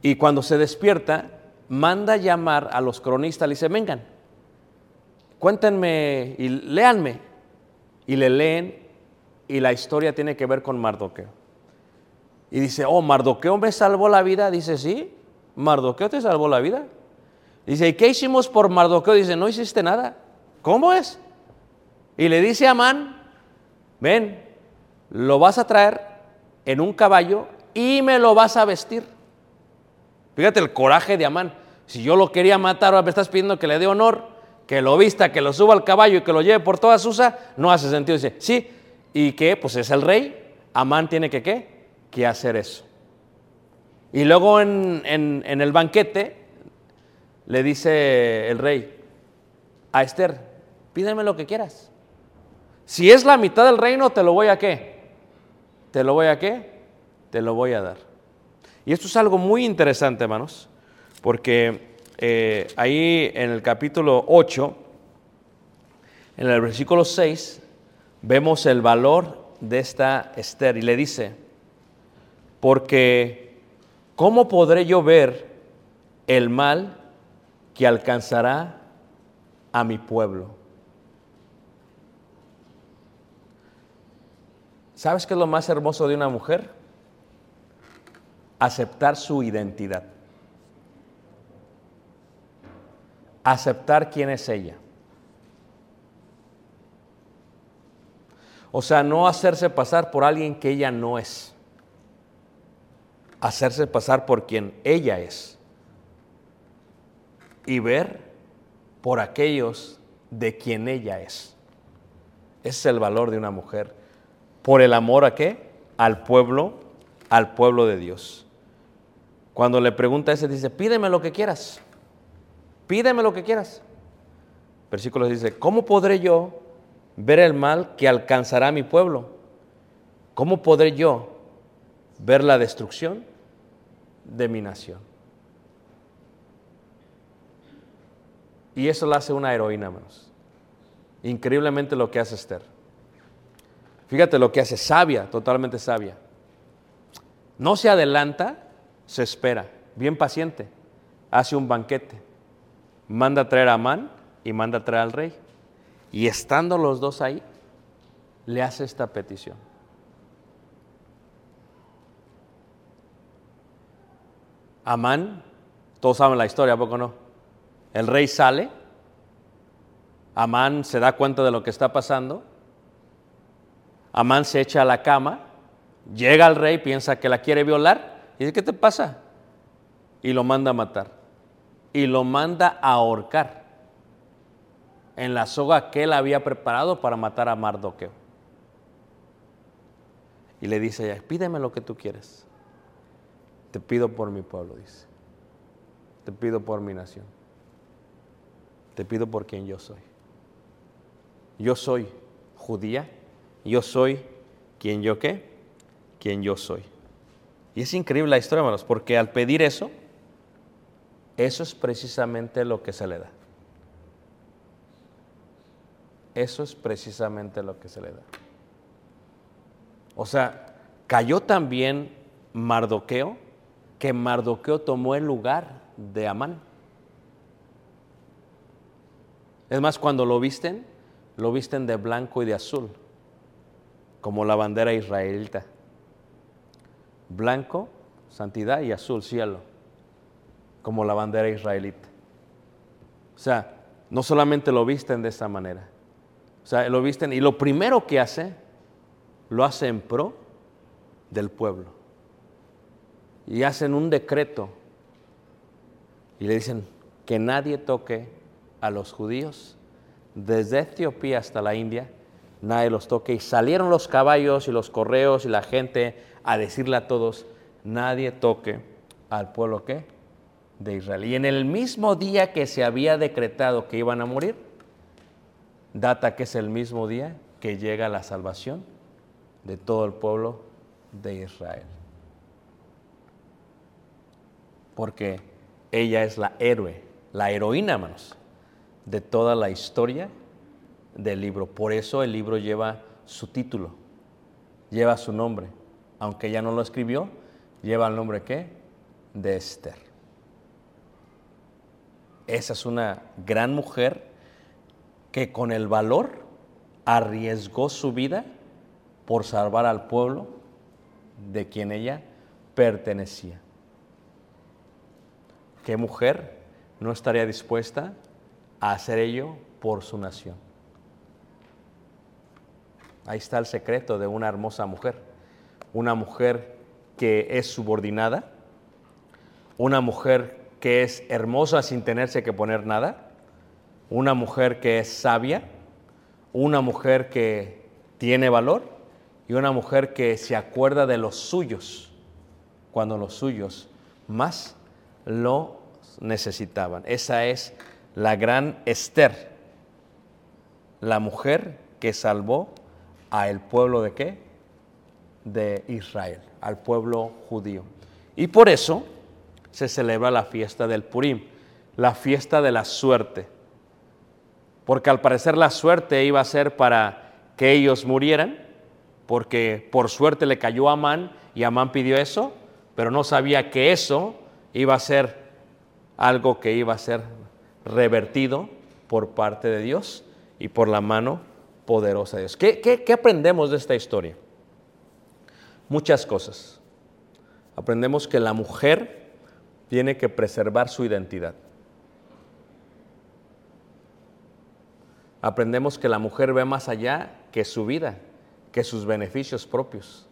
Y cuando se despierta, manda llamar a los cronistas, le dice, vengan, cuéntenme y léanme y le leen y la historia tiene que ver con Mardoqueo. Y dice, oh, Mardoqueo me salvó la vida. Dice, sí, Mardoqueo te salvó la vida. Dice, ¿y qué hicimos por Mardoqueo? Dice, no hiciste nada. ¿Cómo es? Y le dice a Amán, ven, lo vas a traer en un caballo y me lo vas a vestir. Fíjate el coraje de Amán. Si yo lo quería matar, ahora me estás pidiendo que le dé honor, que lo vista, que lo suba al caballo y que lo lleve por toda Susa, no hace sentido. Dice, sí, ¿y qué? Pues es el rey. Amán tiene que qué? Que hacer eso. Y luego en, en el banquete le dice el rey a Esther, pídeme lo que quieras. Si es la mitad del reino, te lo voy a qué? ¿Te lo voy a qué? Te lo voy a dar. Y esto es algo muy interesante, hermanos, porque eh, ahí en el capítulo 8, en el versículo 6, vemos el valor de esta Esther y le dice, porque ¿cómo podré yo ver el mal que alcanzará a mi pueblo? ¿Sabes qué es lo más hermoso de una mujer? Aceptar su identidad. Aceptar quién es ella. O sea, no hacerse pasar por alguien que ella no es. Hacerse pasar por quien ella es. Y ver por aquellos de quien ella es. Ese es el valor de una mujer por el amor a qué? Al pueblo, al pueblo de Dios. Cuando le pregunta a ese, dice, pídeme lo que quieras, pídeme lo que quieras. Versículo dice, ¿cómo podré yo ver el mal que alcanzará mi pueblo? ¿Cómo podré yo ver la destrucción de mi nación? Y eso lo hace una heroína, menos. Increíblemente lo que hace Esther. Fíjate lo que hace, sabia, totalmente sabia. No se adelanta, se espera, bien paciente. Hace un banquete, manda a traer a Amán y manda a traer al rey. Y estando los dos ahí, le hace esta petición. Amán, todos saben la historia, ¿a poco no? El rey sale, Amán se da cuenta de lo que está pasando Amán se echa a la cama, llega al rey, piensa que la quiere violar, y dice, ¿qué te pasa? Y lo manda a matar. Y lo manda a ahorcar en la soga que él había preparado para matar a Mardoqueo. Y le dice ella, pídeme lo que tú quieres. Te pido por mi pueblo, dice. Te pido por mi nación. Te pido por quien yo soy. Yo soy judía yo soy quien yo qué, quien yo soy. Y es increíble la historia, hermanos, porque al pedir eso, eso es precisamente lo que se le da. Eso es precisamente lo que se le da. O sea, cayó también Mardoqueo, que Mardoqueo tomó el lugar de Amán. Es más, cuando lo visten, lo visten de blanco y de azul como la bandera israelita. Blanco, santidad y azul, cielo, como la bandera israelita. O sea, no solamente lo visten de esa manera, o sea, lo visten y lo primero que hace, lo hace en pro del pueblo. Y hacen un decreto y le dicen que nadie toque a los judíos desde Etiopía hasta la India nadie los toque. Y salieron los caballos y los correos y la gente a decirle a todos, nadie toque al pueblo que de Israel. Y en el mismo día que se había decretado que iban a morir, data que es el mismo día que llega la salvación de todo el pueblo de Israel. Porque ella es la héroe, la heroína, hermanos, de toda la historia del libro. Por eso el libro lleva su título, lleva su nombre. Aunque ella no lo escribió, lleva el nombre qué? De Esther. Esa es una gran mujer que con el valor arriesgó su vida por salvar al pueblo de quien ella pertenecía. Qué mujer no estaría dispuesta a hacer ello por su nación. Ahí está el secreto de una hermosa mujer. Una mujer que es subordinada, una mujer que es hermosa sin tenerse que poner nada, una mujer que es sabia, una mujer que tiene valor y una mujer que se acuerda de los suyos cuando los suyos más lo necesitaban. Esa es la gran Esther, la mujer que salvó a el pueblo de qué? De Israel, al pueblo judío. Y por eso se celebra la fiesta del Purim, la fiesta de la suerte. Porque al parecer la suerte iba a ser para que ellos murieran, porque por suerte le cayó a Amán y Amán pidió eso, pero no sabía que eso iba a ser algo que iba a ser revertido por parte de Dios y por la mano poderosa de Dios. ¿Qué, qué aprendemos de esta historia? Muchas cosas. Aprendemos que la mujer tiene que preservar su identidad. Aprendemos que la mujer ve más allá que su vida, que sus beneficios propios.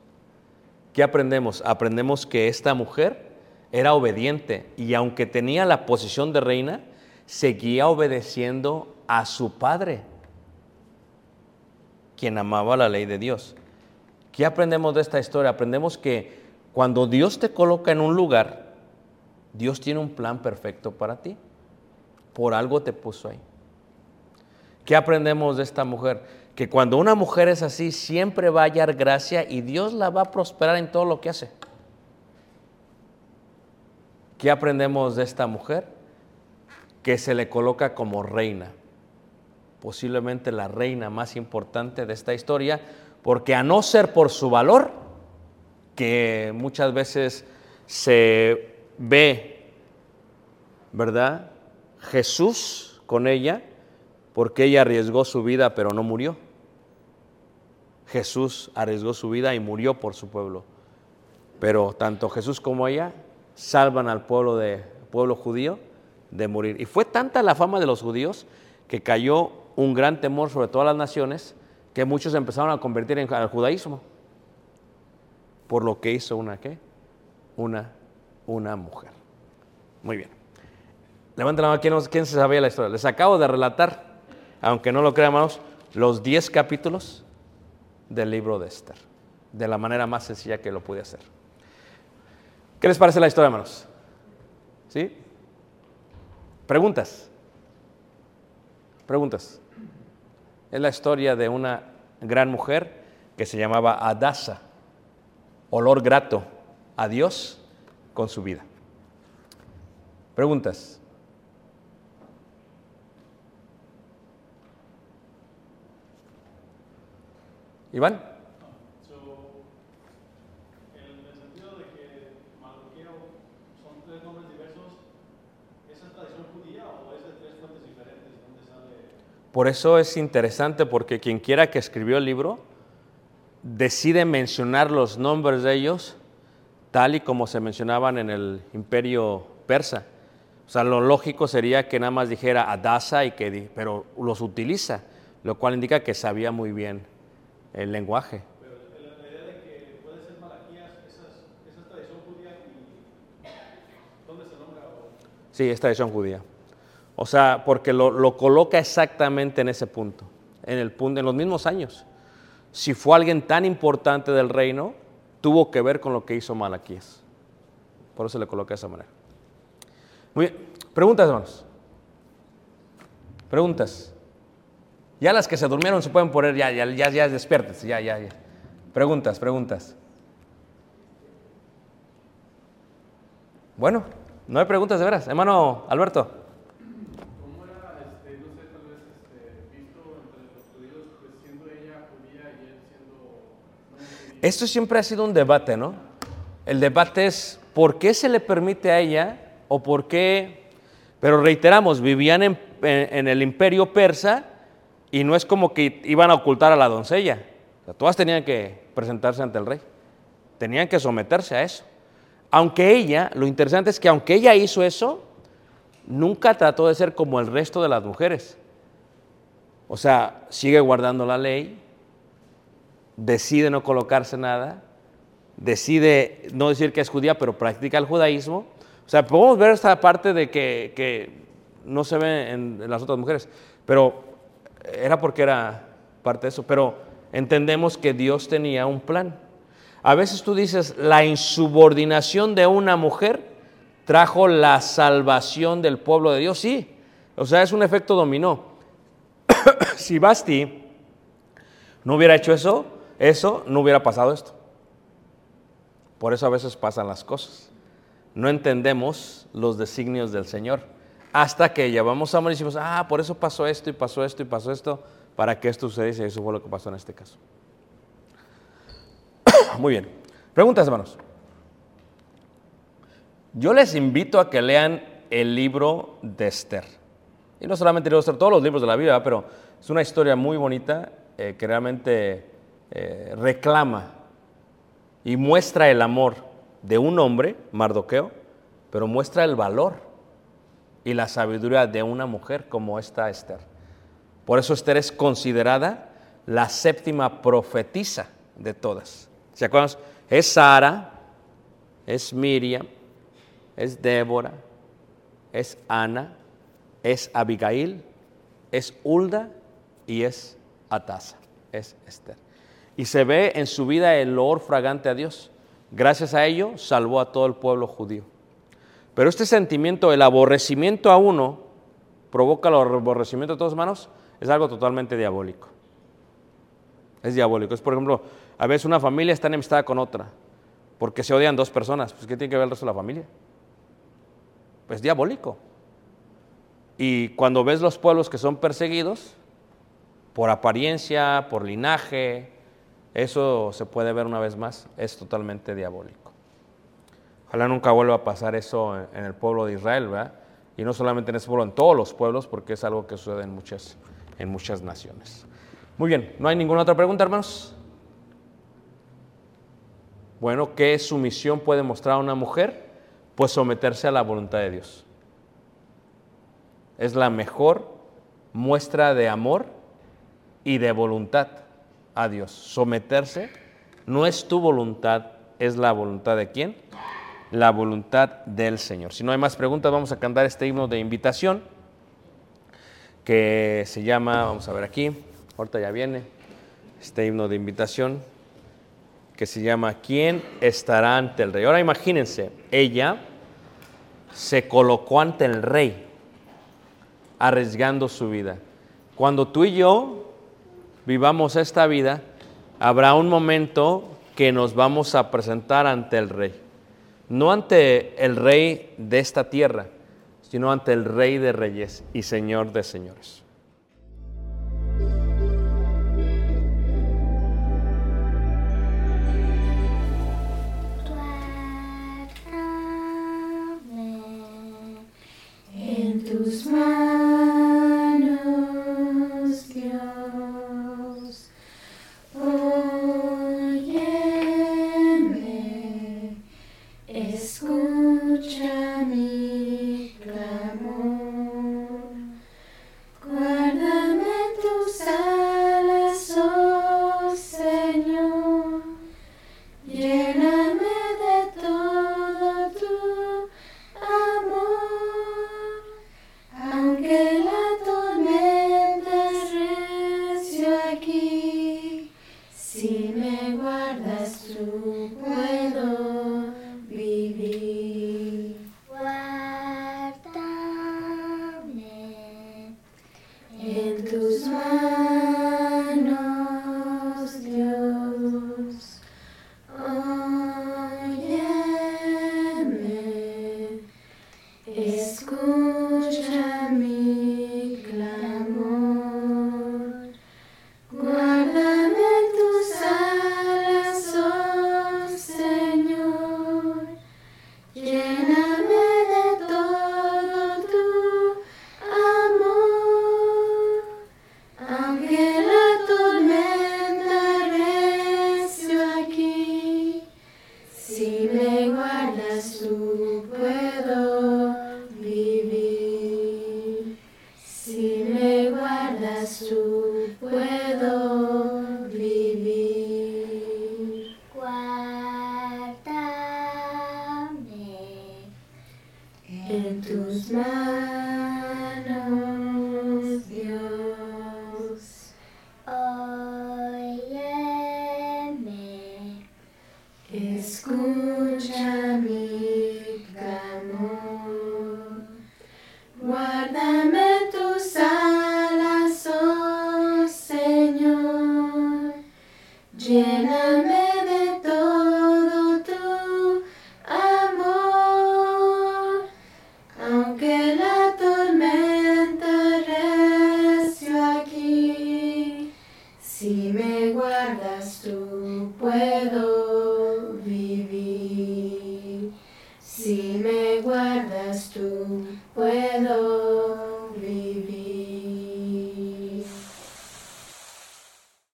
¿Qué aprendemos? Aprendemos que esta mujer era obediente y aunque tenía la posición de reina, seguía obedeciendo a su padre, quien amaba la ley de Dios. ¿Qué aprendemos de esta historia? Aprendemos que cuando Dios te coloca en un lugar, Dios tiene un plan perfecto para ti. Por algo te puso ahí. ¿Qué aprendemos de esta mujer? Que cuando una mujer es así, siempre va a hallar gracia y Dios la va a prosperar en todo lo que hace. ¿Qué aprendemos de esta mujer? Que se le coloca como reina, posiblemente la reina más importante de esta historia, porque a no ser por su valor, que muchas veces se ve, ¿verdad? Jesús con ella, porque ella arriesgó su vida pero no murió. Jesús arriesgó su vida y murió por su pueblo. Pero tanto Jesús como ella salvan al pueblo, de, pueblo judío de morir. Y fue tanta la fama de los judíos que cayó un gran temor sobre todas las naciones que muchos empezaron a convertir en, al judaísmo por lo que hizo una qué? Una, una mujer. Muy bien. Levanten la mano, ¿quién, ¿quién se sabía la historia? Les acabo de relatar, aunque no lo crean, hermanos, los 10 capítulos del libro de Esther, de la manera más sencilla que lo pude hacer. ¿Qué les parece la historia, hermanos? ¿Sí? Preguntas. Preguntas. Es la historia de una gran mujer que se llamaba Adasa, olor grato a Dios con su vida. Preguntas. Iván. Por eso es interesante porque quien quiera que escribió el libro decide mencionar los nombres de ellos tal y como se mencionaban en el imperio persa. O sea, lo lógico sería que nada más dijera Adasa y que pero los utiliza, lo cual indica que sabía muy bien el lenguaje. Sí, es tradición judía. O sea, porque lo, coloca exactamente en ese punto, en, el en los mismos años. Si fue alguien tan importante del reino, tuvo que ver con lo que hizo Malaquías. Por eso le coloca de esa manera. Muy bien. Preguntas, hermanos. Preguntas. Ya las que se durmieron se pueden poner, ya, ya, ya, ya despiertes, ya, ya, ya. Preguntas, preguntas. Bueno, no hay preguntas de veras. Hermano Alberto. Esto siempre ha sido un debate, ¿no? El debate es por qué se le permite a ella o por qué, pero reiteramos, vivían en, el imperio persa y no es como que iban a ocultar a la doncella. todas tenían que presentarse ante el rey, tenían que someterse a eso. Aunque ella, lo interesante es que aunque ella hizo eso, nunca trató de ser como el resto de las mujeres. O sea, sigue guardando la ley, decide no colocarse nada, decide no decir que es judía, pero practica el judaísmo. O sea, podemos ver esta parte de que, que no se ve en, en las otras mujeres, pero era porque era parte de eso. Pero entendemos que Dios tenía un plan. A veces tú dices, la insubordinación de una mujer trajo la salvación del pueblo de Dios. Sí, o sea, es un efecto dominó. si Basti no hubiera hecho eso, eso no hubiera pasado esto. Por eso a veces pasan las cosas. No entendemos los designios del Señor. Hasta que llevamos a morir y decimos, ah, por eso pasó esto y pasó esto y pasó esto, para que esto sucediese. Y eso fue lo que pasó en este caso. Muy bien. Preguntas, hermanos. Yo les invito a que lean el libro de Esther. Y no solamente el libro de Esther, todos los libros de la Biblia, pero es una historia muy bonita eh, que realmente eh, reclama y muestra el amor de un hombre, Mardoqueo, pero muestra el valor y la sabiduría de una mujer como esta Esther. Por eso Esther es considerada la séptima profetisa de todas. ¿Se acuerdan? Es Sara, es Miriam, es Débora, es Ana, es Abigail, es Hulda y es Atasa, es Esther. Y se ve en su vida el olor fragante a Dios. Gracias a ello salvó a todo el pueblo judío. Pero este sentimiento, el aborrecimiento a uno, provoca el aborrecimiento de todos hermanos, es algo totalmente diabólico. Es diabólico. Es, por ejemplo, a veces una familia está enemistada con otra, porque se odian dos personas. Pues, ¿qué tiene que ver el resto de la familia? Pues diabólico. Y cuando ves los pueblos que son perseguidos, por apariencia, por linaje, eso se puede ver una vez más, es totalmente diabólico. Ojalá nunca vuelva a pasar eso en el pueblo de Israel, ¿verdad? Y no solamente en ese pueblo, en todos los pueblos, porque es algo que sucede en muchas, en muchas naciones. Muy bien, ¿no hay ninguna otra pregunta, hermanos? Bueno, ¿qué sumisión puede mostrar una mujer? Pues someterse a la voluntad de Dios. Es la mejor muestra de amor y de voluntad a Dios. Someterse no es tu voluntad, es la voluntad de quién? La voluntad del Señor. Si no hay más preguntas, vamos a cantar este himno de invitación que se llama, vamos a ver aquí, ahorita ya viene, este himno de invitación que se llama ¿Quién estará ante el rey? Ahora imagínense, ella se colocó ante el rey, arriesgando su vida. Cuando tú y yo vivamos esta vida, habrá un momento que nos vamos a presentar ante el rey. No ante el rey de esta tierra, sino ante el rey de reyes y señor de señores. Tus manos,